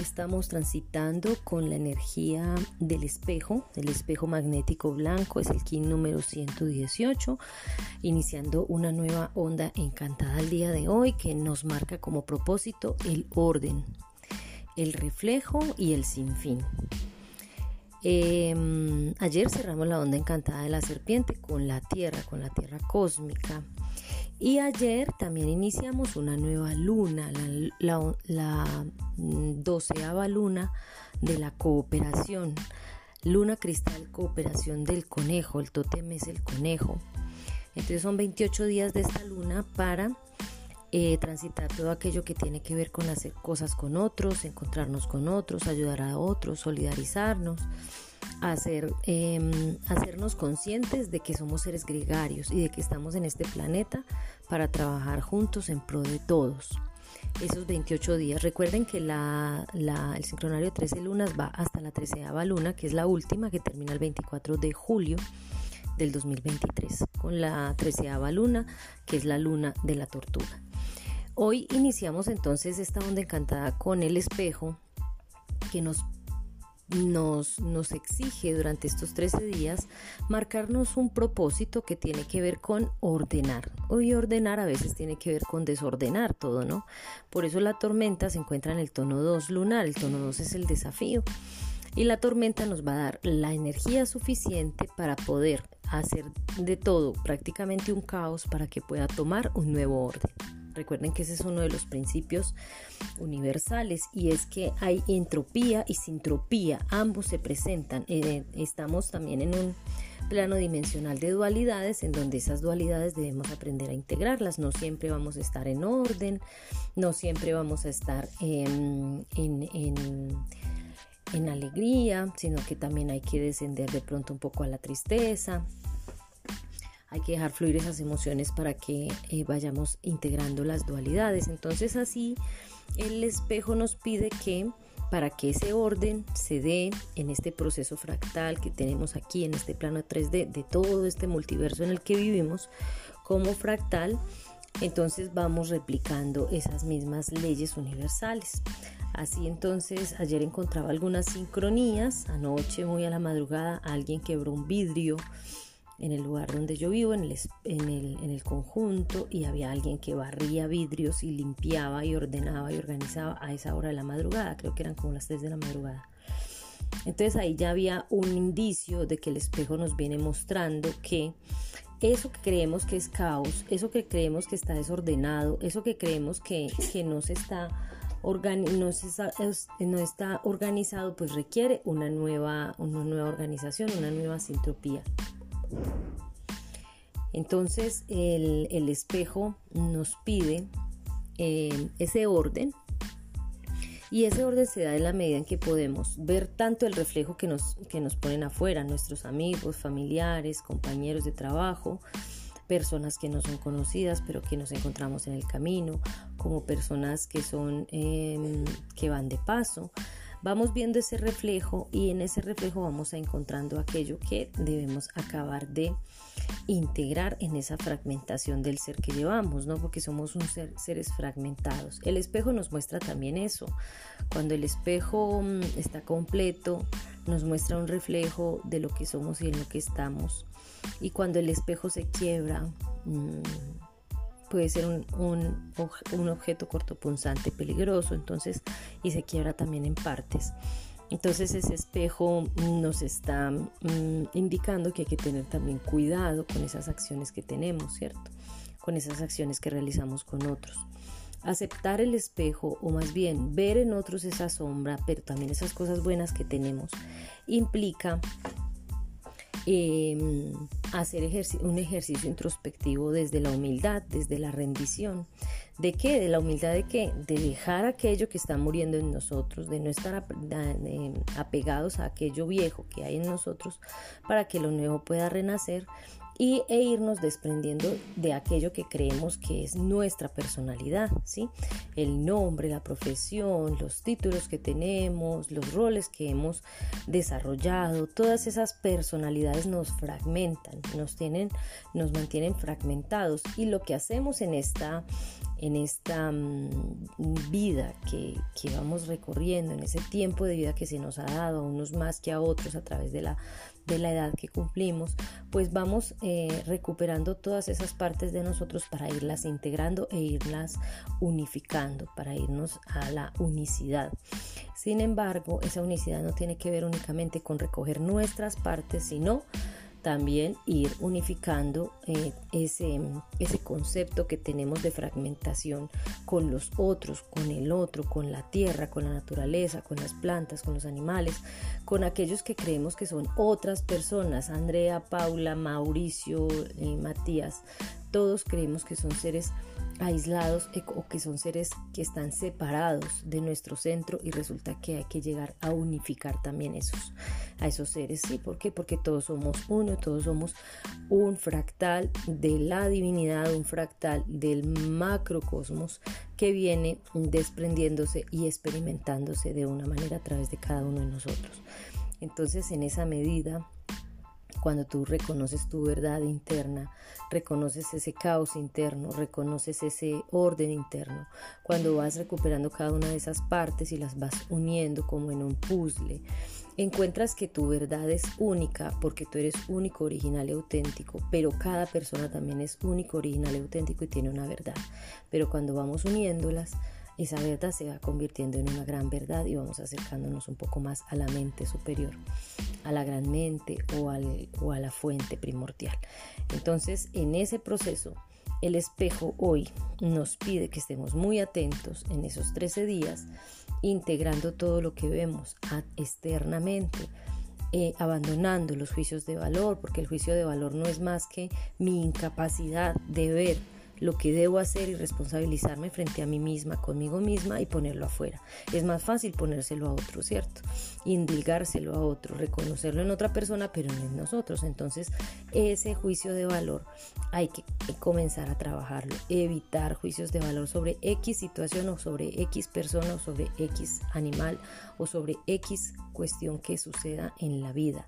estamos transitando con la energía del espejo, el espejo magnético blanco, es el KIN número 118, iniciando una nueva onda encantada al día de hoy que nos marca como propósito el orden, el reflejo y el sinfín. Em, ayer cerramos la onda encantada de la serpiente con la tierra, con la tierra cósmica. Y ayer también iniciamos una nueva luna, la, mm, doceava luna de la cooperación. Luna cristal cooperación del conejo, el tótem es el conejo. Entonces son 28 días de esta luna para eh, transitar todo aquello que tiene que ver con hacer cosas con otros, encontrarnos con otros, ayudar a otros, solidarizarnos hacer, em, hacernos conscientes de que somos seres gregarios y de que estamos en este planeta para trabajar juntos en pro de todos. Esos 28 días. Recuerden que la, el sincronario de 13 lunas va hasta la 13 luna, que es la última, que termina el 24 de julio del 2023, con la 13 luna, que es la luna de la tortuga. Hoy iniciamos entonces esta onda encantada con el espejo que nos nos, nos exige durante estos 13 días marcarnos un propósito que tiene que ver con ordenar. Hoy ordenar a veces tiene que ver con desordenar todo, ¿no? Por eso la tormenta se encuentra en el tono 2 lunar, el tono 2 es el desafío. Y la tormenta nos va a dar la energía suficiente para poder hacer de todo prácticamente un caos para que pueda tomar un nuevo orden. Recuerden que ese es uno de los principios universales y es que hay entropía y sintropía, ambos se presentan. Eh, estamos también en un plano dimensional de dualidades en donde esas dualidades debemos aprender a integrarlas. No siempre vamos a estar en orden, no siempre vamos a estar en, en alegría, sino que también hay que descender de pronto un poco a la tristeza hay que dejar fluir esas emociones para que eh, vayamos integrando las dualidades. Entonces así el espejo nos pide que para que ese orden se dé en este proceso fractal que tenemos aquí en este plano 3D de todo este multiverso en el que vivimos como fractal, entonces vamos replicando esas mismas leyes universales. Así entonces ayer encontraba algunas sincronías, anoche muy a la madrugada alguien quebró un vidrio en el lugar donde yo vivo, en el, en el, conjunto, y había alguien que barría vidrios y limpiaba y ordenaba y organizaba a esa hora de la madrugada, creo que eran como las 3 de la madrugada. Entonces ahí ya había un indicio de que el espejo nos viene mostrando que eso que creemos que es caos, eso que creemos que está desordenado, eso que creemos que, no, se está no, no está organizado, pues requiere una nueva, una nueva organización, una nueva sintropía. Entonces el, espejo nos pide eh, ese orden y ese orden se da en la medida en que podemos ver tanto el reflejo que nos, que nos ponen afuera, nuestros amigos, familiares, compañeros de trabajo, personas que no son conocidas pero que nos encontramos en el camino, como personas que son em, que van de paso, vamos viendo ese reflejo y en ese reflejo vamos a encontrando aquello que debemos acabar de integrar en esa fragmentación del ser que llevamos, ¿no? Porque somos un ser, seres fragmentados. El espejo nos muestra también eso. Cuando el espejo mm, está completo, nos muestra un reflejo de lo que somos y en lo que estamos. Y cuando el espejo se quiebra, mm, puede ser un, objeto cortopunzante peligroso, entonces, y se quiebra también en partes. Entonces ese espejo nos está mm, indicando que hay que tener también cuidado con esas acciones que tenemos, ¿cierto? Con esas acciones que realizamos con otros. Aceptar el espejo o más bien ver en otros esa sombra, pero también esas cosas buenas que tenemos, implica Em, hacer un ejercicio introspectivo desde la humildad, desde la rendición. ¿De qué? De la humildad de qué? De dejar aquello que está muriendo en nosotros, de no estar apegados a aquello viejo que hay en nosotros para que lo nuevo pueda renacer y, e irnos desprendiendo de aquello que creemos que es nuestra personalidad, ¿sí? El nombre, la profesión, los títulos que tenemos, los roles que hemos desarrollado, todas esas personalidades nos fragmentan, nos tienen, nos mantienen fragmentados y lo que hacemos en esta en esta mm, vida que, que, vamos recorriendo, en ese tiempo de vida que se nos ha dado a unos más que a otros a través de la de la edad que cumplimos, pues vamos eh, recuperando todas esas partes de nosotros para irlas integrando e irlas unificando, para irnos a la unicidad. Sin embargo, esa unicidad no tiene que ver únicamente con recoger nuestras partes, sino también ir unificando eh, ese, ese concepto que tenemos de fragmentación con los otros, con el otro, con la tierra, con la naturaleza, con las plantas, con los animales, con aquellos que creemos que son otras personas, Andrea, Paula, Mauricio, y Matías, todos creemos que son seres aislados o que son seres que están separados de nuestro centro y resulta que hay que llegar a unificar también esos a esos seres. Sí ¿por qué? porque todos somos uno todos somos un fractal de la divinidad un fractal del macrocosmos que viene desprendiéndose y experimentándose de una manera a través de cada uno de nosotros. Entonces en esa medida cuando tú reconoces tu verdad interna, reconoces ese caos interno, reconoces ese orden interno, cuando vas recuperando cada una de esas partes y las vas uniendo como en un puzzle, encuentras que tu verdad es única porque tú eres único, original y auténtico, pero cada persona también es único, original y auténtico y tiene una verdad. Pero cuando vamos uniéndolas, esa se va convirtiendo en una gran verdad y vamos acercándonos un poco más a la mente superior, a la gran mente o, o a la fuente primordial. Entonces, en ese proceso, el espejo hoy nos pide que estemos muy atentos en esos 13 días, integrando todo lo que vemos externamente, eh, abandonando los juicios de valor, porque el juicio de valor no es más que mi incapacidad de ver lo que debo hacer y responsabilizarme frente a mí misma, conmigo misma y ponerlo afuera. Es más fácil ponérselo a otro, ¿cierto? Indilgárselo a otro, reconocerlo en otra persona, pero no en nosotros. Entonces, ese juicio de valor hay que comenzar a trabajarlo, evitar juicios de valor sobre X situación o sobre X persona o sobre X animal o sobre X cuestión que suceda en la vida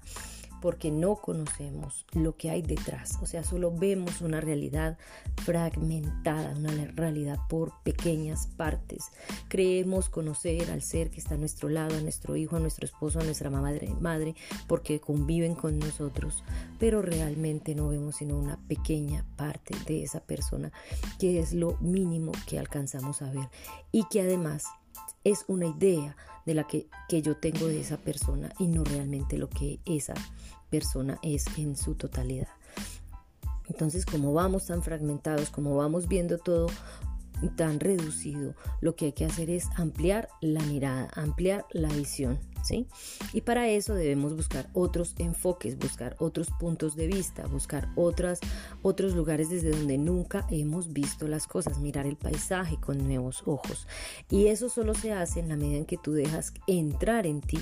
porque no conocemos lo que hay detrás. O sea, solo vemos una realidad fragmentada, una realidad por pequeñas partes. Creemos conocer al ser que está a nuestro lado, a nuestro hijo, a nuestro esposo, a nuestra madre, madre porque conviven con nosotros, pero realmente no vemos sino una pequeña parte de esa persona, que es lo mínimo que alcanzamos a ver y que además es una idea de la que, que, yo tengo de esa persona y no realmente lo que esa persona es en su totalidad. Entonces, como vamos tan fragmentados, como vamos viendo todo tan reducido, lo que hay que hacer es ampliar la mirada, ampliar la visión. Y para eso debemos buscar otros enfoques, buscar otros puntos de vista, buscar otras, otros lugares desde donde nunca hemos visto las cosas, mirar el paisaje con nuevos ojos. Y eso solo se hace en la medida en que tú dejas entrar en ti,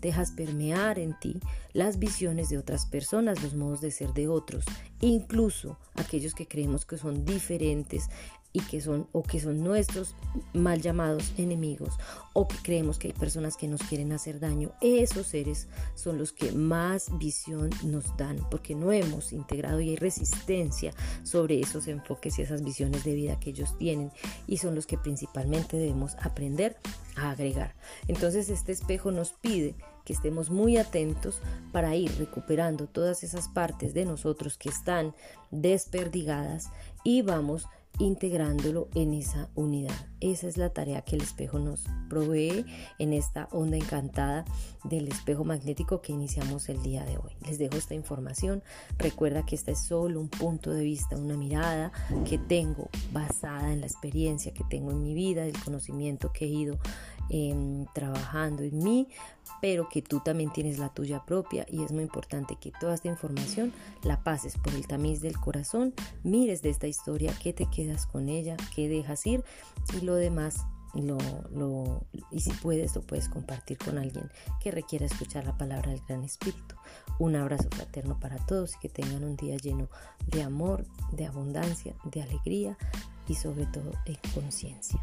dejas permear en ti las visiones de otras personas, los modos de ser de otros, incluso aquellos que creemos que son diferentes y que son o que son nuestros mal llamados enemigos o que creemos que hay personas que nos quieren hacer daño, esos seres son los que más visión nos dan porque no hemos integrado y hay resistencia sobre esos enfoques y esas visiones de vida que ellos tienen y son los que principalmente debemos aprender a agregar. Entonces este espejo nos pide que estemos muy atentos para ir recuperando todas esas partes de nosotros que están desperdigadas y vamos integrándolo en esa unidad. Esa es la tarea que el espejo nos provee en esta onda encantada del espejo magnético que iniciamos el día de hoy. Les dejo esta información. Recuerda que este es solo un punto de vista, una mirada que tengo basada en la experiencia que tengo en mi vida, el conocimiento que he ido Em, trabajando en mí, pero que tú también tienes la tuya propia y es muy importante que toda esta información la pases por el tamiz del corazón, mires de esta historia, qué te quedas con ella, qué dejas ir y lo demás lo, lo, y si puedes lo puedes compartir con alguien que requiera escuchar la palabra del Gran Espíritu. Un abrazo fraterno para todos y que tengan un día lleno de amor, de abundancia, de alegría y sobre todo de conciencia.